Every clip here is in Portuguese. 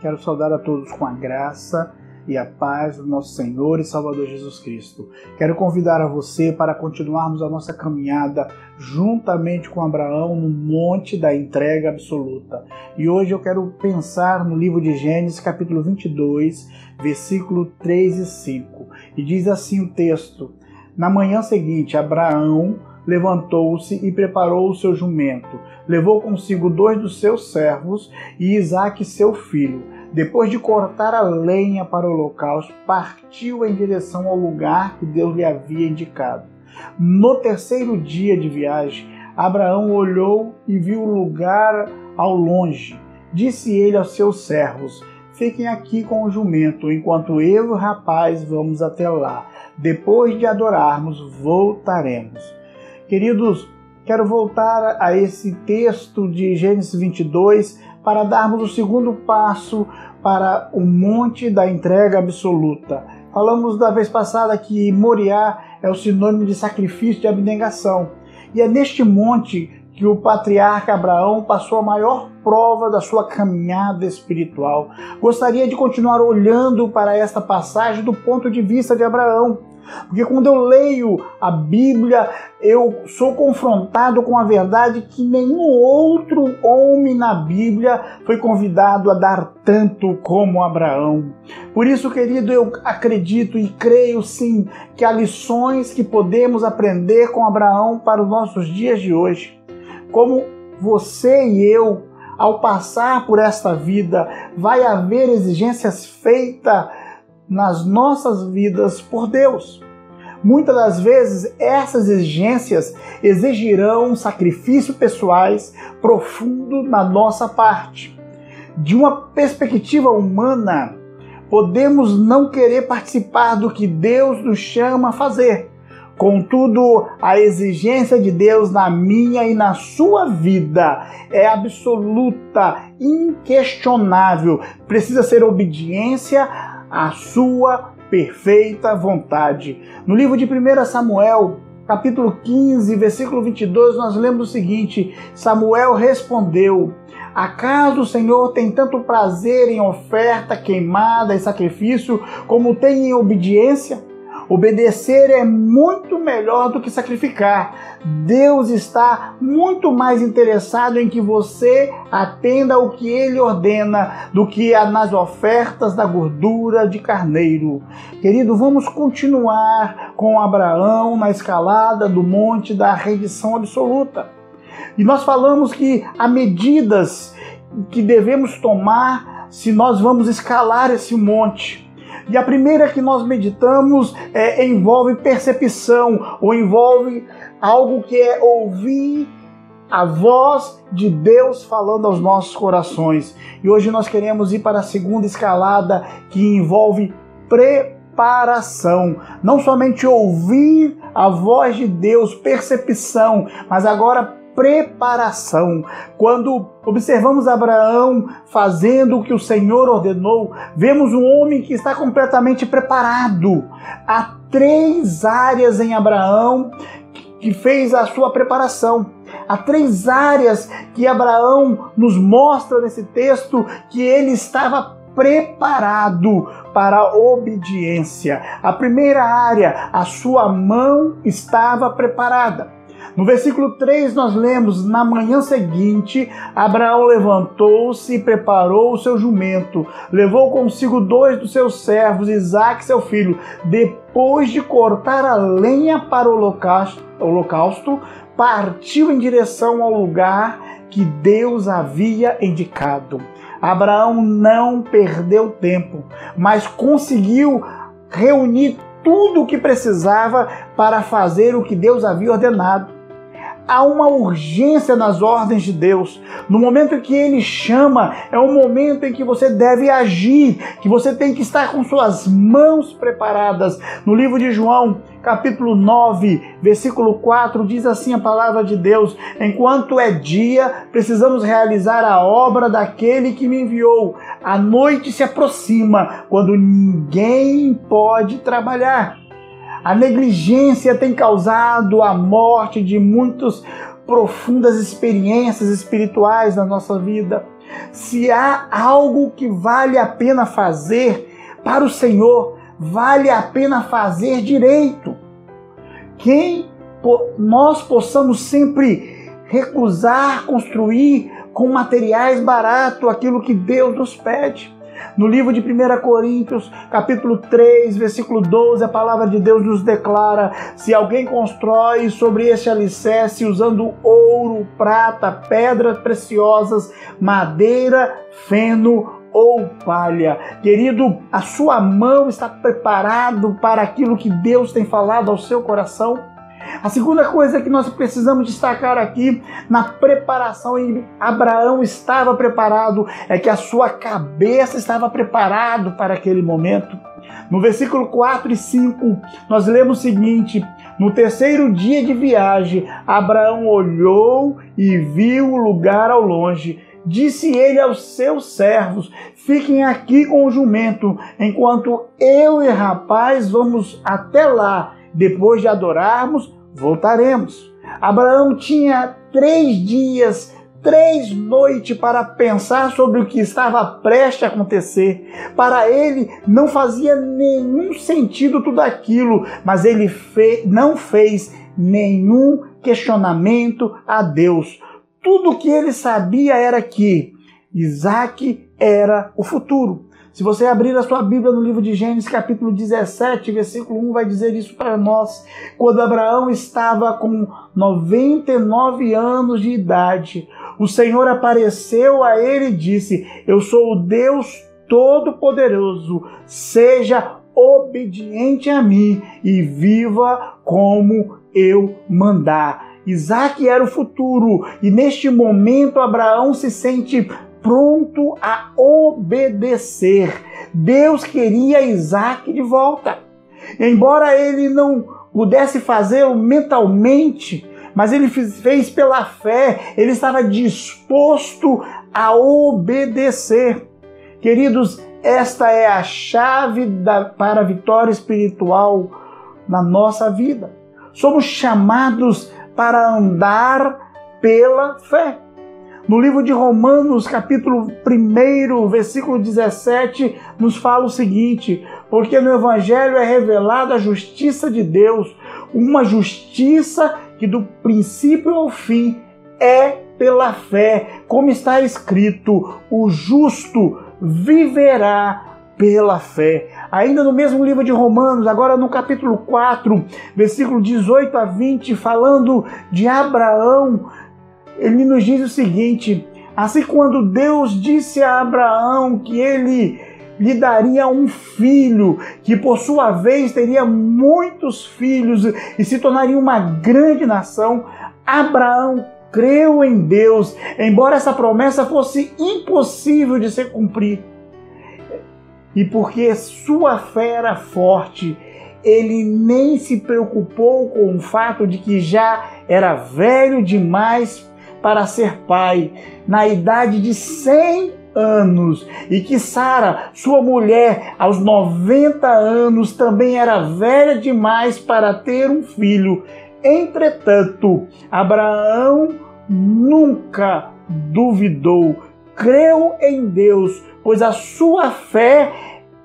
Quero saudar a todos com a graça e a paz do nosso Senhor e Salvador Jesus Cristo. Quero convidar a você para continuarmos a nossa caminhada juntamente com Abraão no monte da entrega absoluta. E hoje eu quero pensar no livro de Gênesis, capítulo 22, versículo 3 e 5. E diz assim o texto: Na manhã seguinte, Abraão levantou-se e preparou o seu jumento. Levou consigo dois dos seus servos e Isaque, seu filho. Depois de cortar a lenha para o holocausto, partiu em direção ao lugar que Deus lhe havia indicado. No terceiro dia de viagem, Abraão olhou e viu o lugar ao longe. Disse ele aos seus servos: Fiquem aqui com o jumento, enquanto eu e o rapaz vamos até lá. Depois de adorarmos, voltaremos. Queridos, quero voltar a esse texto de Gênesis 22 para darmos o segundo passo para o monte da entrega absoluta. Falamos da vez passada que Moriá é o sinônimo de sacrifício de abnegação. E é neste monte que o patriarca Abraão passou a maior prova da sua caminhada espiritual. Gostaria de continuar olhando para esta passagem do ponto de vista de Abraão. Porque quando eu leio a Bíblia, eu sou confrontado com a verdade que nenhum outro homem na Bíblia foi convidado a dar tanto como Abraão. Por isso, querido, eu acredito e creio sim que há lições que podemos aprender com Abraão para os nossos dias de hoje. Como você e eu, ao passar por esta vida, vai haver exigências feitas nas nossas vidas por Deus. Muitas das vezes essas exigências exigirão sacrifícios pessoais profundo na nossa parte. De uma perspectiva humana, podemos não querer participar do que Deus nos chama a fazer. Contudo, a exigência de Deus na minha e na sua vida é absoluta, inquestionável. Precisa ser obediência a sua perfeita vontade. No livro de 1 Samuel, capítulo 15, versículo 22, nós lemos o seguinte: Samuel respondeu: Acaso o Senhor tem tanto prazer em oferta queimada e sacrifício, como tem em obediência? Obedecer é muito melhor do que sacrificar. Deus está muito mais interessado em que você atenda ao que ele ordena do que nas ofertas da gordura de carneiro. Querido, vamos continuar com Abraão na escalada do monte da redição absoluta. E nós falamos que há medidas que devemos tomar se nós vamos escalar esse monte. E a primeira que nós meditamos é, envolve percepção, ou envolve algo que é ouvir a voz de Deus falando aos nossos corações. E hoje nós queremos ir para a segunda escalada que envolve preparação. Não somente ouvir a voz de Deus, percepção, mas agora preparação. Quando observamos Abraão fazendo o que o Senhor ordenou, vemos um homem que está completamente preparado. Há três áreas em Abraão que fez a sua preparação. Há três áreas que Abraão nos mostra nesse texto que ele estava preparado para a obediência. A primeira área, a sua mão estava preparada. No versículo 3 nós lemos: Na manhã seguinte, Abraão levantou-se e preparou o seu jumento. Levou consigo dois dos seus servos, Isaque, seu filho. Depois de cortar a lenha para o holocausto partiu em direção ao lugar que Deus havia indicado. Abraão não perdeu tempo, mas conseguiu reunir tudo o que precisava para fazer o que Deus havia ordenado há uma urgência nas ordens de Deus. No momento em que Ele chama, é o momento em que você deve agir, que você tem que estar com suas mãos preparadas. No livro de João, capítulo 9, versículo 4, diz assim a palavra de Deus: Enquanto é dia, precisamos realizar a obra daquele que me enviou. A noite se aproxima, quando ninguém pode trabalhar. A negligência tem causado a morte de muitas profundas experiências espirituais na nossa vida. Se há algo que vale a pena fazer para o Senhor, vale a pena fazer direito. Quem nós possamos sempre recusar construir com materiais baratos aquilo que Deus nos pede. No livro de 1 Coríntios, capítulo 3, versículo 12, a palavra de Deus nos declara: se alguém constrói sobre este alicerce usando ouro, prata, pedras preciosas, madeira, feno ou palha. Querido, a sua mão está preparado para aquilo que Deus tem falado ao seu coração? A segunda coisa que nós precisamos destacar aqui na preparação, e Abraão estava preparado, é que a sua cabeça estava preparado para aquele momento. No versículo 4 e 5, nós lemos o seguinte: No terceiro dia de viagem, Abraão olhou e viu o lugar ao longe. Disse ele aos seus servos: Fiquem aqui com o jumento, enquanto eu e rapaz vamos até lá. Depois de adorarmos, voltaremos. Abraão tinha três dias, três noites para pensar sobre o que estava prestes a acontecer. Para ele não fazia nenhum sentido tudo aquilo, mas ele fe não fez nenhum questionamento a Deus. Tudo o que ele sabia era que Isaac era o futuro. Se você abrir a sua Bíblia no livro de Gênesis, capítulo 17, versículo 1, vai dizer isso para nós. Quando Abraão estava com 99 anos de idade, o Senhor apareceu a ele e disse: Eu sou o Deus Todo-Poderoso, seja obediente a mim e viva como eu mandar. Isaac era o futuro, e neste momento Abraão se sente pronto a obedecer. Deus queria Isaac de volta. Embora ele não pudesse fazê-lo mentalmente, mas ele fez pela fé, ele estava disposto a obedecer. Queridos, esta é a chave da, para a vitória espiritual na nossa vida. Somos chamados para andar pela fé. No livro de Romanos, capítulo 1, versículo 17, nos fala o seguinte: porque no Evangelho é revelada a justiça de Deus, uma justiça que do princípio ao fim é pela fé, como está escrito: o justo viverá pela fé. Ainda no mesmo livro de Romanos, agora no capítulo 4, versículo 18 a 20, falando de Abraão, ele nos diz o seguinte: assim, quando Deus disse a Abraão que ele lhe daria um filho, que por sua vez teria muitos filhos e se tornaria uma grande nação, Abraão creu em Deus, embora essa promessa fosse impossível de ser cumprida. E porque sua fé era forte, ele nem se preocupou com o fato de que já era velho demais para ser pai na idade de 100 anos e que Sara, sua mulher, aos 90 anos também era velha demais para ter um filho. Entretanto, Abraão nunca duvidou, creu em Deus, pois a sua fé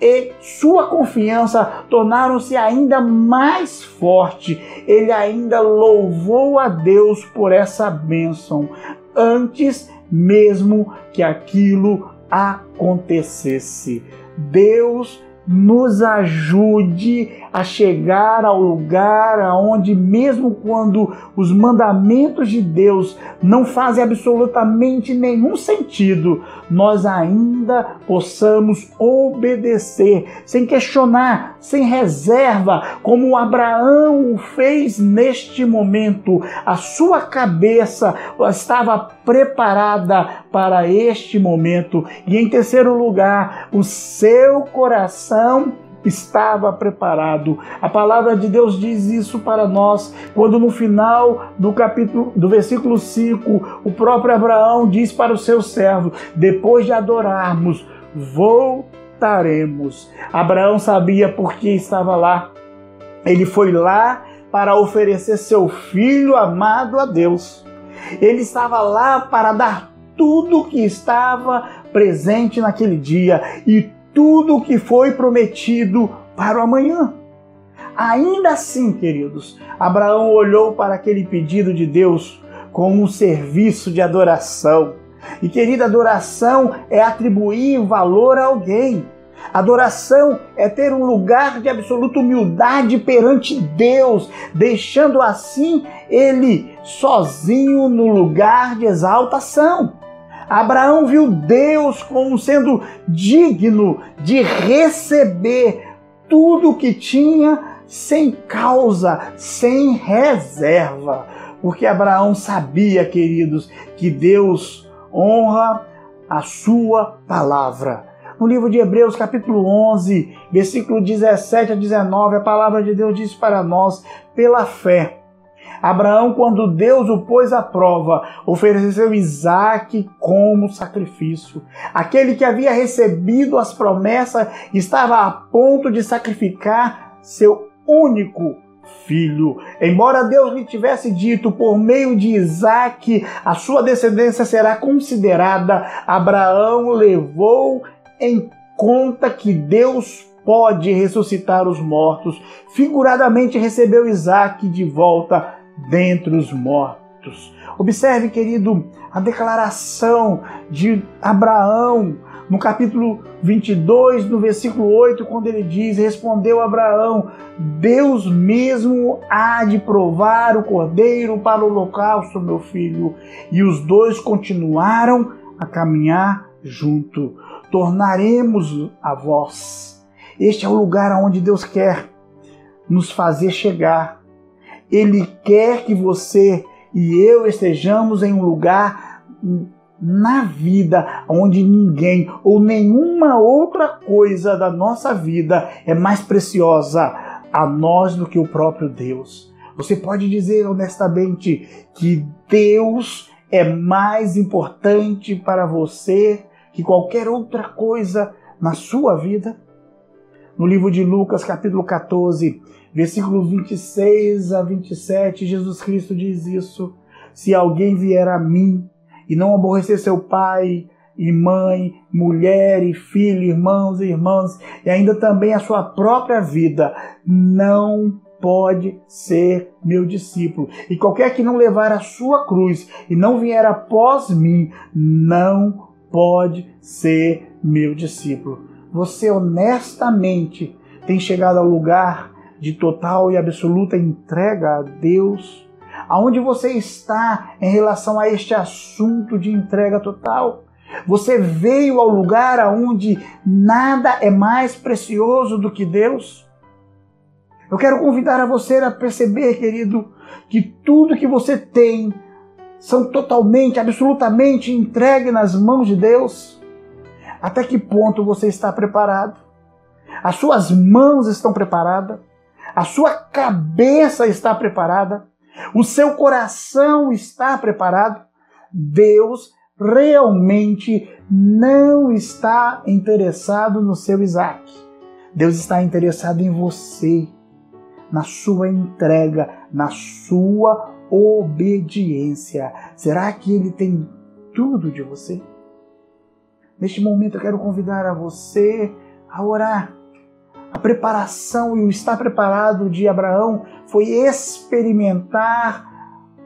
e sua confiança tornaram-se ainda mais forte. Ele ainda louvou a Deus por essa bênção antes mesmo que aquilo acontecesse. Deus nos ajude a chegar ao lugar aonde mesmo quando os mandamentos de Deus não fazem absolutamente nenhum sentido, nós ainda possamos obedecer sem questionar, sem reserva, como Abraão fez neste momento. A sua cabeça estava preparada para este momento. E em terceiro lugar, o seu coração estava preparado. A palavra de Deus diz isso para nós, quando no final do capítulo do versículo 5, o próprio Abraão diz para o seu servo: depois de adorarmos, voltaremos. Abraão sabia por que estava lá. Ele foi lá para oferecer seu filho amado a Deus. Ele estava lá para dar tudo que estava presente naquele dia e tudo que foi prometido para o amanhã. Ainda assim, queridos, Abraão olhou para aquele pedido de Deus como um serviço de adoração. E querida, adoração é atribuir valor a alguém. Adoração é ter um lugar de absoluta humildade perante Deus, deixando assim ele sozinho no lugar de exaltação. Abraão viu Deus como sendo digno de receber tudo o que tinha sem causa, sem reserva. Porque Abraão sabia, queridos, que Deus honra a sua palavra. No livro de Hebreus, capítulo 11, versículo 17 a 19, a palavra de Deus diz para nós: pela fé. Abraão, quando Deus o pôs à prova, ofereceu Isaac como sacrifício. Aquele que havia recebido as promessas estava a ponto de sacrificar seu único filho. Embora Deus lhe tivesse dito por meio de Isaac, a sua descendência será considerada, Abraão levou em conta que Deus pode ressuscitar os mortos. Figuradamente recebeu Isaac de volta dentre os mortos. Observe, querido, a declaração de Abraão no capítulo 22, no versículo 8, quando ele diz: Respondeu Abraão: Deus mesmo há de provar o cordeiro para o holocausto, meu filho. E os dois continuaram a caminhar junto. Tornaremos a vós. Este é o lugar aonde Deus quer nos fazer chegar. Ele quer que você e eu estejamos em um lugar na vida onde ninguém ou nenhuma outra coisa da nossa vida é mais preciosa a nós do que o próprio Deus. Você pode dizer honestamente que Deus é mais importante para você que qualquer outra coisa na sua vida? No livro de Lucas, capítulo 14, versículo 26 a 27, Jesus Cristo diz isso: Se alguém vier a mim e não aborrecer seu pai e mãe, mulher e filho, irmãos e irmãs, e ainda também a sua própria vida, não pode ser meu discípulo. E qualquer que não levar a sua cruz e não vier após mim, não pode ser meu discípulo. Você honestamente tem chegado ao lugar de total e absoluta entrega a Deus? Aonde você está em relação a este assunto de entrega total? Você veio ao lugar aonde nada é mais precioso do que Deus? Eu quero convidar a você a perceber, querido, que tudo que você tem são totalmente, absolutamente entregue nas mãos de Deus. Até que ponto você está preparado? As suas mãos estão preparadas? A sua cabeça está preparada? O seu coração está preparado? Deus realmente não está interessado no seu Isaac. Deus está interessado em você, na sua entrega, na sua obediência. Será que ele tem tudo de você? Neste momento eu quero convidar a você a orar preparação e o estar preparado de Abraão foi experimentar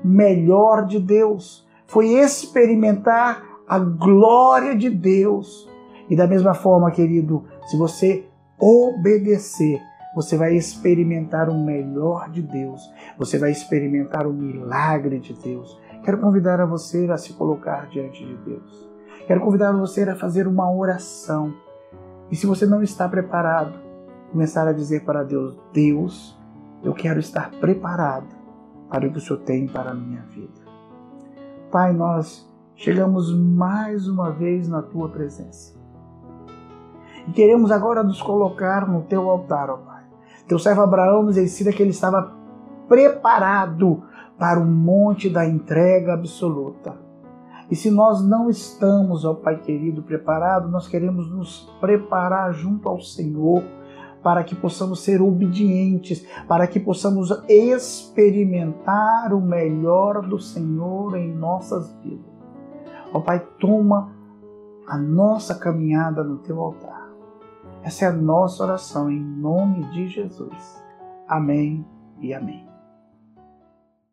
melhor de Deus, foi experimentar a glória de Deus. E da mesma forma, querido, se você obedecer, você vai experimentar o melhor de Deus, você vai experimentar o milagre de Deus. Quero convidar a você a se colocar diante de Deus. Quero convidar você a fazer uma oração. E se você não está preparado, começar a dizer para Deus: Deus, eu quero estar preparado para o que o Senhor tem para a minha vida. Pai, nós chegamos mais uma vez na tua presença. E queremos agora nos colocar no teu altar, ó Pai. Teu servo Abraão nos ensina que ele estava preparado para o monte da entrega absoluta. E se nós não estamos, ó Pai querido, preparados, nós queremos nos preparar junto ao Senhor para que possamos ser obedientes, para que possamos experimentar o melhor do Senhor em nossas vidas. Ó Pai, toma a nossa caminhada no teu altar. Essa é a nossa oração em nome de Jesus. Amém e amém.